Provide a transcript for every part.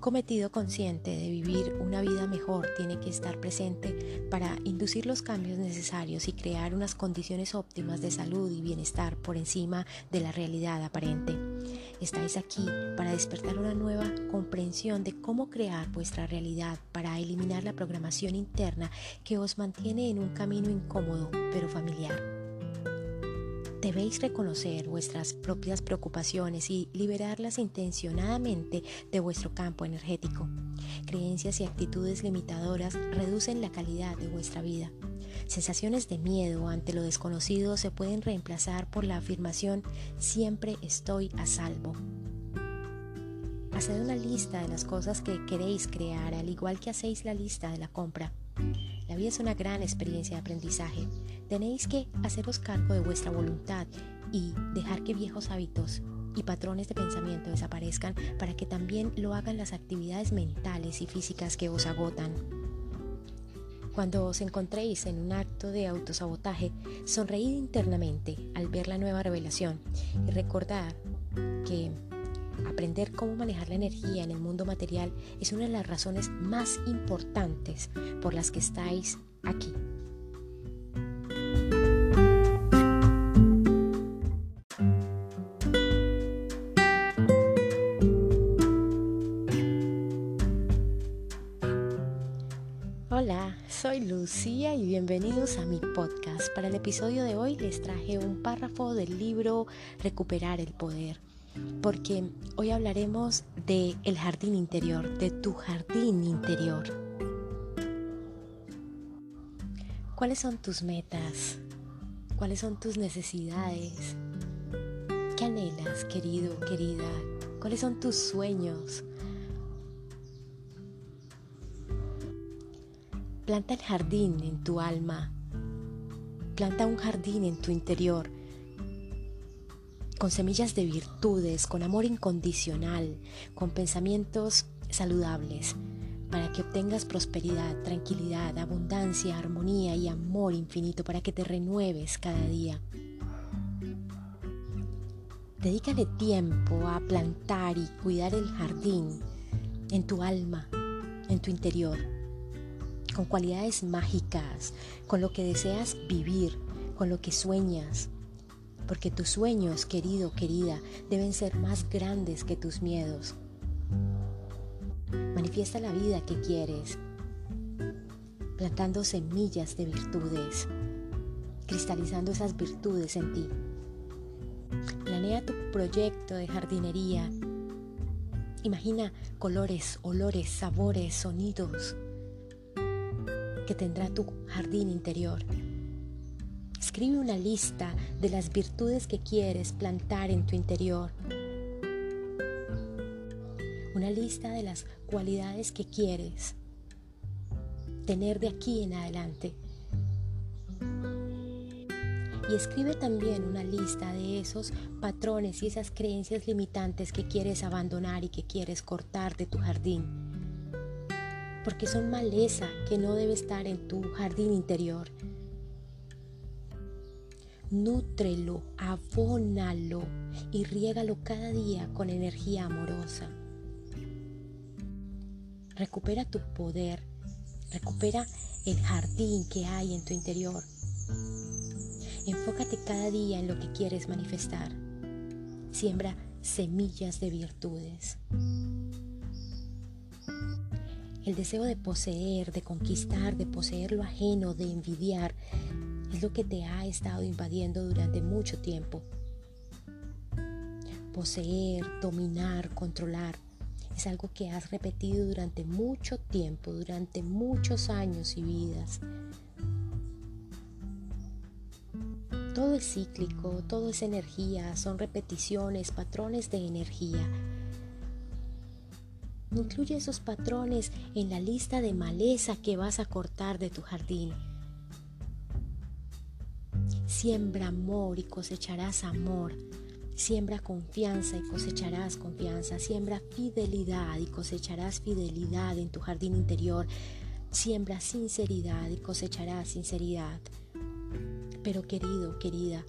cometido consciente de vivir una vida mejor tiene que estar presente para inducir los cambios necesarios y crear unas condiciones óptimas de salud y bienestar por encima de la realidad aparente. Estáis aquí para despertar una nueva comprensión de cómo crear vuestra realidad para eliminar la programación interna que os mantiene en un camino incómodo pero familiar. Debéis reconocer vuestras propias preocupaciones y liberarlas intencionadamente de vuestro campo energético. Creencias y actitudes limitadoras reducen la calidad de vuestra vida. Sensaciones de miedo ante lo desconocido se pueden reemplazar por la afirmación siempre estoy a salvo. Haced una lista de las cosas que queréis crear, al igual que hacéis la lista de la compra. La vida es una gran experiencia de aprendizaje. Tenéis que haceros cargo de vuestra voluntad y dejar que viejos hábitos y patrones de pensamiento desaparezcan para que también lo hagan las actividades mentales y físicas que os agotan. Cuando os encontréis en un acto de autosabotaje, sonreíd internamente al ver la nueva revelación y recordad que Aprender cómo manejar la energía en el mundo material es una de las razones más importantes por las que estáis aquí. Hola, soy Lucía y bienvenidos a mi podcast. Para el episodio de hoy les traje un párrafo del libro Recuperar el Poder porque hoy hablaremos de el jardín interior, de tu jardín interior. ¿Cuáles son tus metas? ¿Cuáles son tus necesidades? ¿Qué anhelas, querido, querida? ¿Cuáles son tus sueños? Planta el jardín en tu alma. Planta un jardín en tu interior con semillas de virtudes, con amor incondicional, con pensamientos saludables, para que obtengas prosperidad, tranquilidad, abundancia, armonía y amor infinito, para que te renueves cada día. Dedícale tiempo a plantar y cuidar el jardín en tu alma, en tu interior, con cualidades mágicas, con lo que deseas vivir, con lo que sueñas, porque tus sueños, querido, querida, deben ser más grandes que tus miedos. Manifiesta la vida que quieres, plantando semillas de virtudes, cristalizando esas virtudes en ti. Planea tu proyecto de jardinería. Imagina colores, olores, sabores, sonidos que tendrá tu jardín interior. Escribe una lista de las virtudes que quieres plantar en tu interior. Una lista de las cualidades que quieres tener de aquí en adelante. Y escribe también una lista de esos patrones y esas creencias limitantes que quieres abandonar y que quieres cortar de tu jardín. Porque son maleza que no debe estar en tu jardín interior Nútrelo, abónalo y riégalo cada día con energía amorosa. Recupera tu poder, recupera el jardín que hay en tu interior. Enfócate cada día en lo que quieres manifestar. Siembra semillas de virtudes. El deseo de poseer, de conquistar, de poseer lo ajeno, de envidiar, es lo que te ha estado invadiendo durante mucho tiempo. Poseer, dominar, controlar es algo que has repetido durante mucho tiempo, durante muchos años y vidas. Todo es cíclico, todo es energía, son repeticiones, patrones de energía. Incluye esos patrones en la lista de maleza que vas a cortar de tu jardín Siembra amor y cosecharás amor. Siembra confianza y cosecharás confianza. Siembra fidelidad y cosecharás fidelidad en tu jardín interior. Siembra sinceridad y cosecharás sinceridad. Pero querido, querida,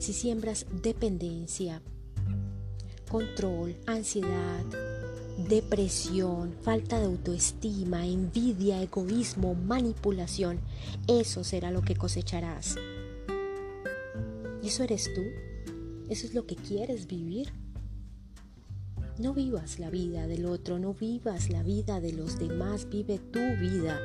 si siembras dependencia, control, ansiedad, depresión, falta de autoestima, envidia, egoísmo, manipulación, eso será lo que cosecharás. ¿Y eso eres tú? ¿Eso es lo que quieres vivir? No vivas la vida del otro, no vivas la vida de los demás, vive tu vida.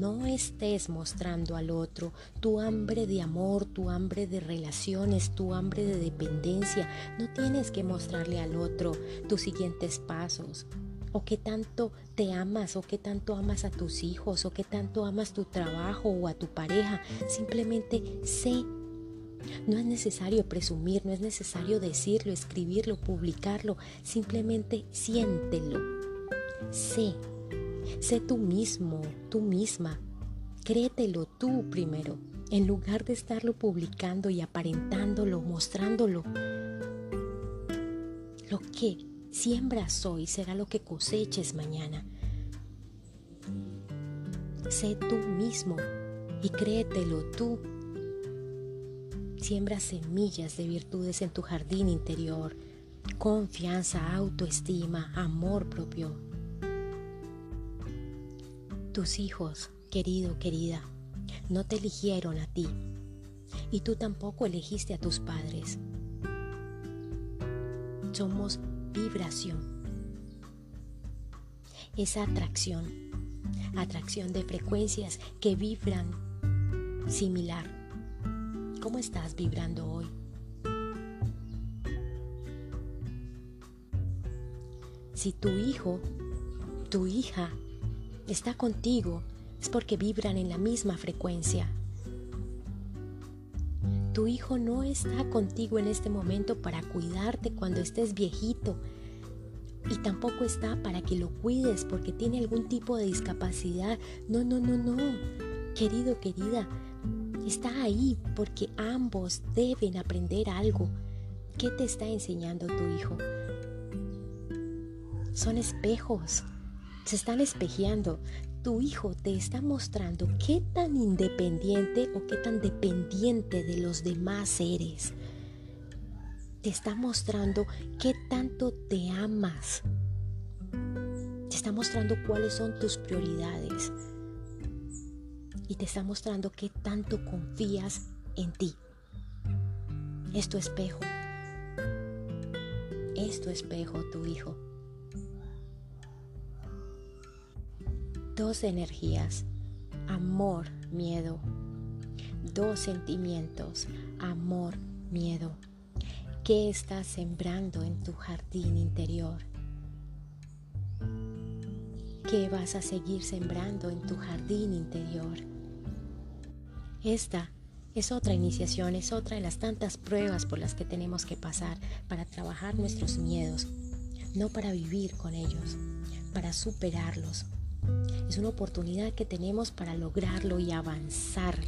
No estés mostrando al otro tu hambre de amor, tu hambre de relaciones, tu hambre de dependencia. No tienes que mostrarle al otro tus siguientes pasos. O qué tanto te amas, o qué tanto amas a tus hijos, o qué tanto amas tu trabajo o a tu pareja. Simplemente sé no es necesario presumir, no es necesario decirlo, escribirlo, publicarlo, simplemente siéntelo. Sé, sé tú mismo, tú misma. Créetelo tú primero, en lugar de estarlo publicando y aparentándolo, mostrándolo. Lo que siembras hoy será lo que coseches mañana. Sé tú mismo y créetelo tú Siembra semillas de virtudes en tu jardín interior, confianza, autoestima, amor propio. Tus hijos, querido, querida, no te eligieron a ti y tú tampoco elegiste a tus padres. Somos vibración. Esa atracción, atracción de frecuencias que vibran similar ¿Cómo estás vibrando hoy? Si tu hijo, tu hija está contigo, es porque vibran en la misma frecuencia. Tu hijo no está contigo en este momento para cuidarte cuando estés viejito y tampoco está para que lo cuides porque tiene algún tipo de discapacidad. No, no, no, no. Querido, querida, está ahí porque ambos deben aprender algo. ¿Qué te está enseñando tu hijo? Son espejos, se están espejeando. Tu hijo te está mostrando qué tan independiente o qué tan dependiente de los demás eres. Te está mostrando qué tanto te amas. Te está mostrando cuáles son tus prioridades y te está mostrando qué tanto confías en ti. Es tu espejo. Es tu espejo, tu hijo. Dos energías, amor, miedo. Dos sentimientos, amor, miedo. ¿Qué estás sembrando en tu jardín interior? ¿Qué vas a seguir sembrando en tu jardín interior? Esta es otra iniciación, es otra de las tantas pruebas por las que tenemos que pasar para trabajar nuestros miedos, no para vivir con ellos, para superarlos. Es una oportunidad que tenemos para lograrlo y avanzar.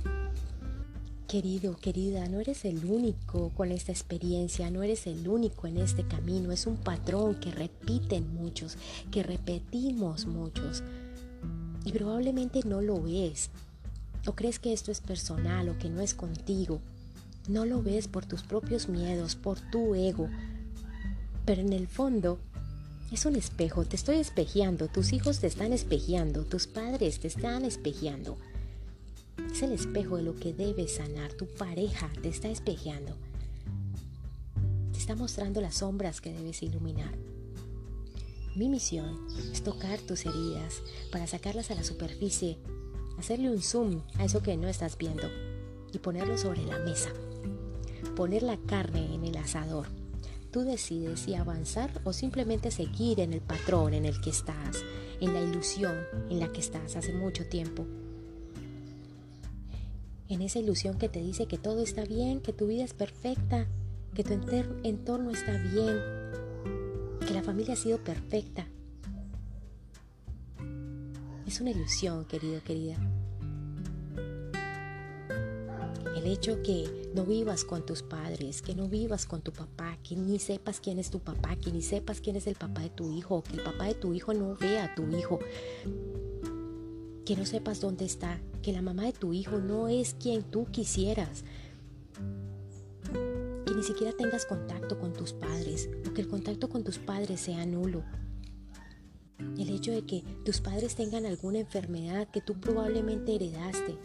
Querido, querida, no eres el único con esta experiencia, no eres el único en este camino, es un patrón que repiten muchos, que repetimos muchos. Y probablemente no lo ves, o crees que esto es personal o que no es contigo. No lo ves por tus propios miedos, por tu ego. Pero en el fondo es un espejo, te estoy espejeando, tus hijos te están espejeando, tus padres te están espejeando. Es el espejo de lo que debes sanar, tu pareja te está espejeando. Te está mostrando las sombras que debes iluminar. Mi misión es tocar tus heridas para sacarlas a la superficie hacerle un zoom a eso que no estás viendo y ponerlo sobre la mesa. Poner la carne en el asador. Tú decides si avanzar o simplemente seguir en el patrón en el que estás, en la ilusión en la que estás hace mucho tiempo. En esa ilusión que te dice que todo está bien, que tu vida es perfecta, que tu entorno está bien, que la familia ha sido perfecta, es una ilusión, querido, querida. El hecho que no vivas con tus padres, que no vivas con tu papá, que ni sepas quién es tu papá, que ni sepas quién es el papá de tu hijo, que el papá de tu hijo no vea a tu hijo, que no sepas dónde está, que la mamá de tu hijo no es quien tú quisieras, que ni siquiera tengas contacto con tus padres o que el contacto con tus padres sea nulo. El hecho de que tus padres tengan alguna enfermedad que tú probablemente heredaste.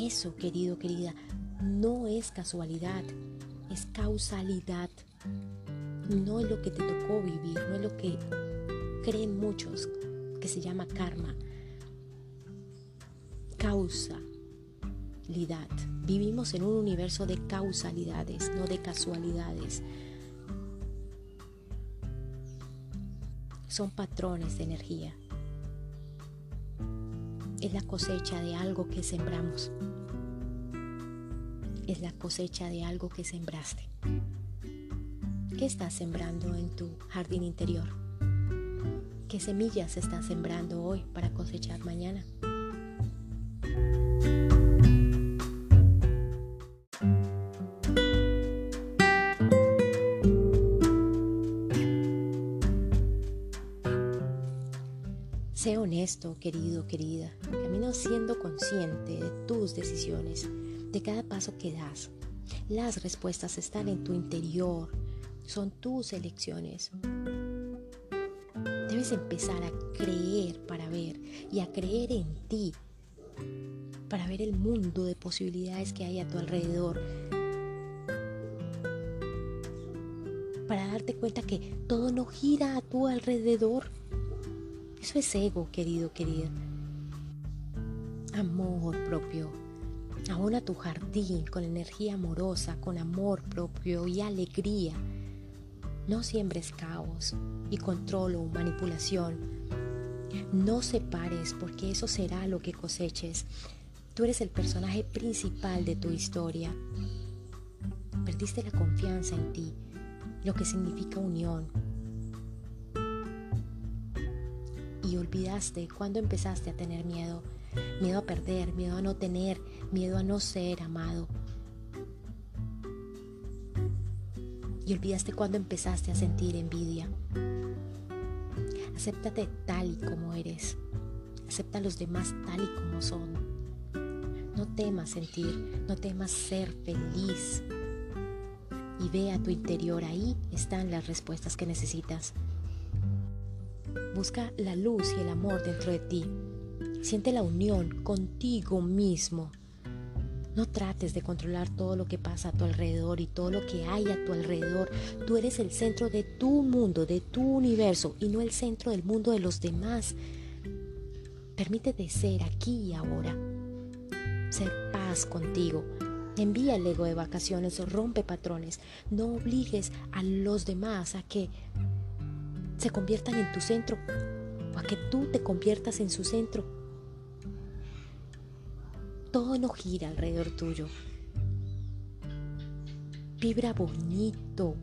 Eso, querido, querida, no es casualidad, es causalidad. No es lo que te tocó vivir, no es lo que creen muchos que se llama karma. Causalidad. Vivimos en un universo de causalidades, no de casualidades. Son patrones de energía. Es la cosecha de algo que sembramos. Es la cosecha de algo que sembraste. ¿Qué estás sembrando en tu jardín interior? ¿Qué semillas estás sembrando hoy para cosechar mañana? Sé honesto, querido, querida. Camina siendo consciente de tus decisiones, de cada paso que das. Las respuestas están en tu interior, son tus elecciones. Debes empezar a creer para ver y a creer en ti, para ver el mundo de posibilidades que hay a tu alrededor, para darte cuenta que todo no gira a tu alrededor eso es ego, querido, querida. Amor propio. Abona tu jardín con energía amorosa, con amor propio y alegría. No siembres caos y control o manipulación. No separes porque eso será lo que coseches. Tú eres el personaje principal de tu historia. Perdiste la confianza en ti, lo que significa unión, olvidaste cuando empezaste a tener miedo. Miedo a perder, miedo a no tener, miedo a no ser amado. Y olvidaste cuando empezaste a sentir envidia. Acéptate tal y como eres. Acepta a los demás tal y como son. No temas sentir, no temas ser feliz. Y ve a tu interior, ahí están las respuestas que necesitas. Busca la luz y el amor dentro de ti. Siente la unión contigo mismo. No trates de controlar todo lo que pasa a tu alrededor y todo lo que hay a tu alrededor. Tú eres el centro de tu mundo, de tu universo y no el centro del mundo de los demás. Permítete ser aquí y ahora. Ser paz contigo. Envía el ego de vacaciones, rompe patrones. No obligues a los demás a que se conviertan en tu centro o a que tú te conviertas en su centro. Todo no gira alrededor tuyo. Vibra bonito.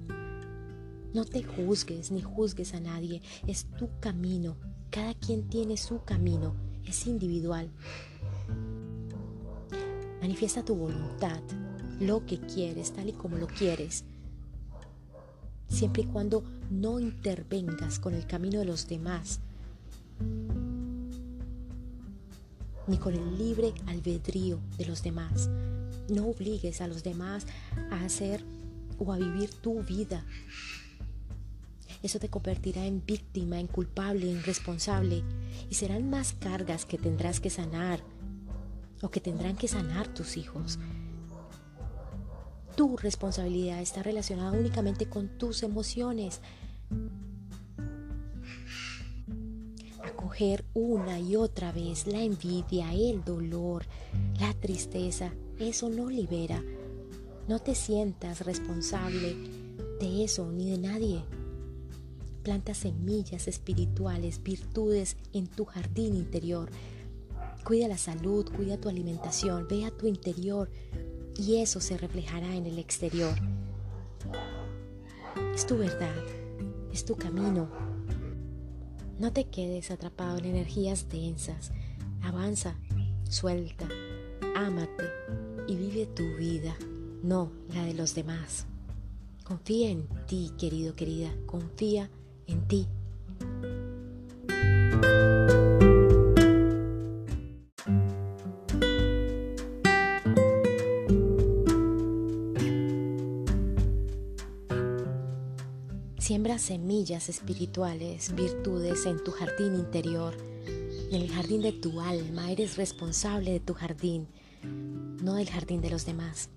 No te juzgues ni juzgues a nadie. Es tu camino. Cada quien tiene su camino. Es individual. Manifiesta tu voluntad, lo que quieres, tal y como lo quieres siempre y cuando no intervengas con el camino de los demás, ni con el libre albedrío de los demás. No obligues a los demás a hacer o a vivir tu vida. Eso te convertirá en víctima, en culpable, en responsable y serán más cargas que tendrás que sanar o que tendrán que sanar tus hijos tu responsabilidad está relacionada únicamente con tus emociones. Acoger una y otra vez la envidia, el dolor, la tristeza, eso no libera. No te sientas responsable de eso ni de nadie. Planta semillas espirituales, virtudes en tu jardín interior. Cuida la salud, cuida tu alimentación, ve a tu interior, y eso se reflejará en el exterior. Es tu verdad, es tu camino. No te quedes atrapado en energías densas. Avanza, suelta, ámate y vive tu vida, no la de los demás. Confía en ti, querido, querida, confía en ti. Siembra semillas espirituales, virtudes en tu jardín interior, en el jardín de tu alma. Eres responsable de tu jardín, no del jardín de los demás.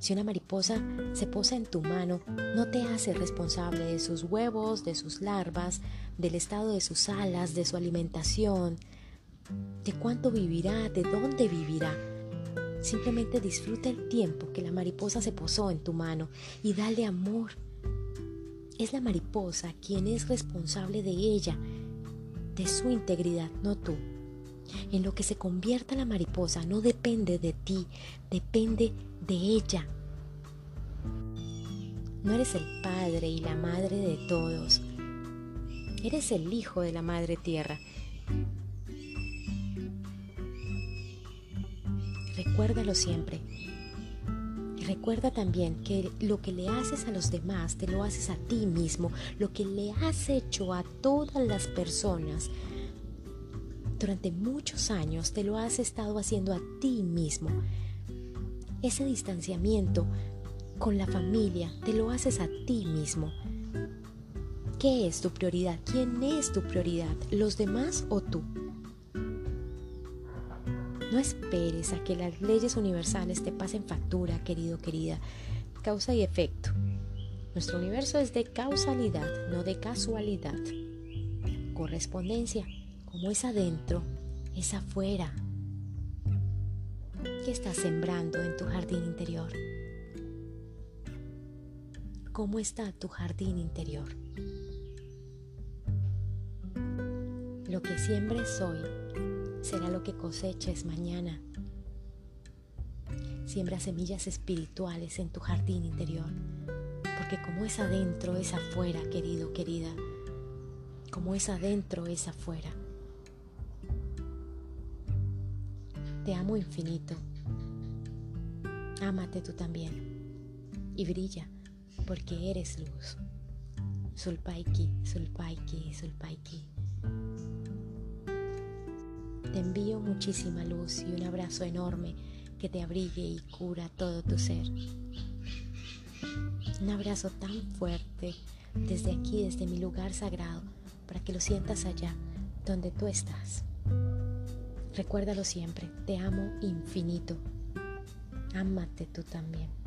Si una mariposa se posa en tu mano, no te hace responsable de sus huevos, de sus larvas, del estado de sus alas, de su alimentación, de cuánto vivirá, de dónde vivirá. Simplemente disfruta el tiempo que la mariposa se posó en tu mano y dale amor. Es la mariposa quien es responsable de ella, de su integridad, no tú. En lo que se convierta la mariposa no depende de ti, depende de ella. No eres el padre y la madre de todos. Eres el hijo de la madre tierra. Recuérdalo siempre. Recuerda también que lo que le haces a los demás, te lo haces a ti mismo. Lo que le has hecho a todas las personas durante muchos años, te lo has estado haciendo a ti mismo. Ese distanciamiento con la familia te lo haces a ti mismo. ¿Qué es tu prioridad? ¿Quién es tu prioridad? ¿Los demás o tú? No esperes a que las leyes universales te pasen factura, querido, querida. Causa y efecto. Nuestro universo es de causalidad, no de casualidad. Correspondencia, como es adentro, es afuera. ¿Qué estás sembrando en tu jardín interior? ¿Cómo está tu jardín interior? Lo que siembres hoy será lo que coseches mañana. Siembra semillas espirituales en tu jardín interior, porque como es adentro es afuera, querido, querida. Como es adentro es afuera. Te amo infinito. Ámate tú también y brilla porque eres luz. Sulpaiki, Sulpaiki, Sulpaiki. Te envío muchísima luz y un abrazo enorme que te abrigue y cura todo tu ser. Un abrazo tan fuerte desde aquí, desde mi lugar sagrado, para que lo sientas allá, donde tú estás. Recuérdalo siempre, te amo infinito. Ámate tú también.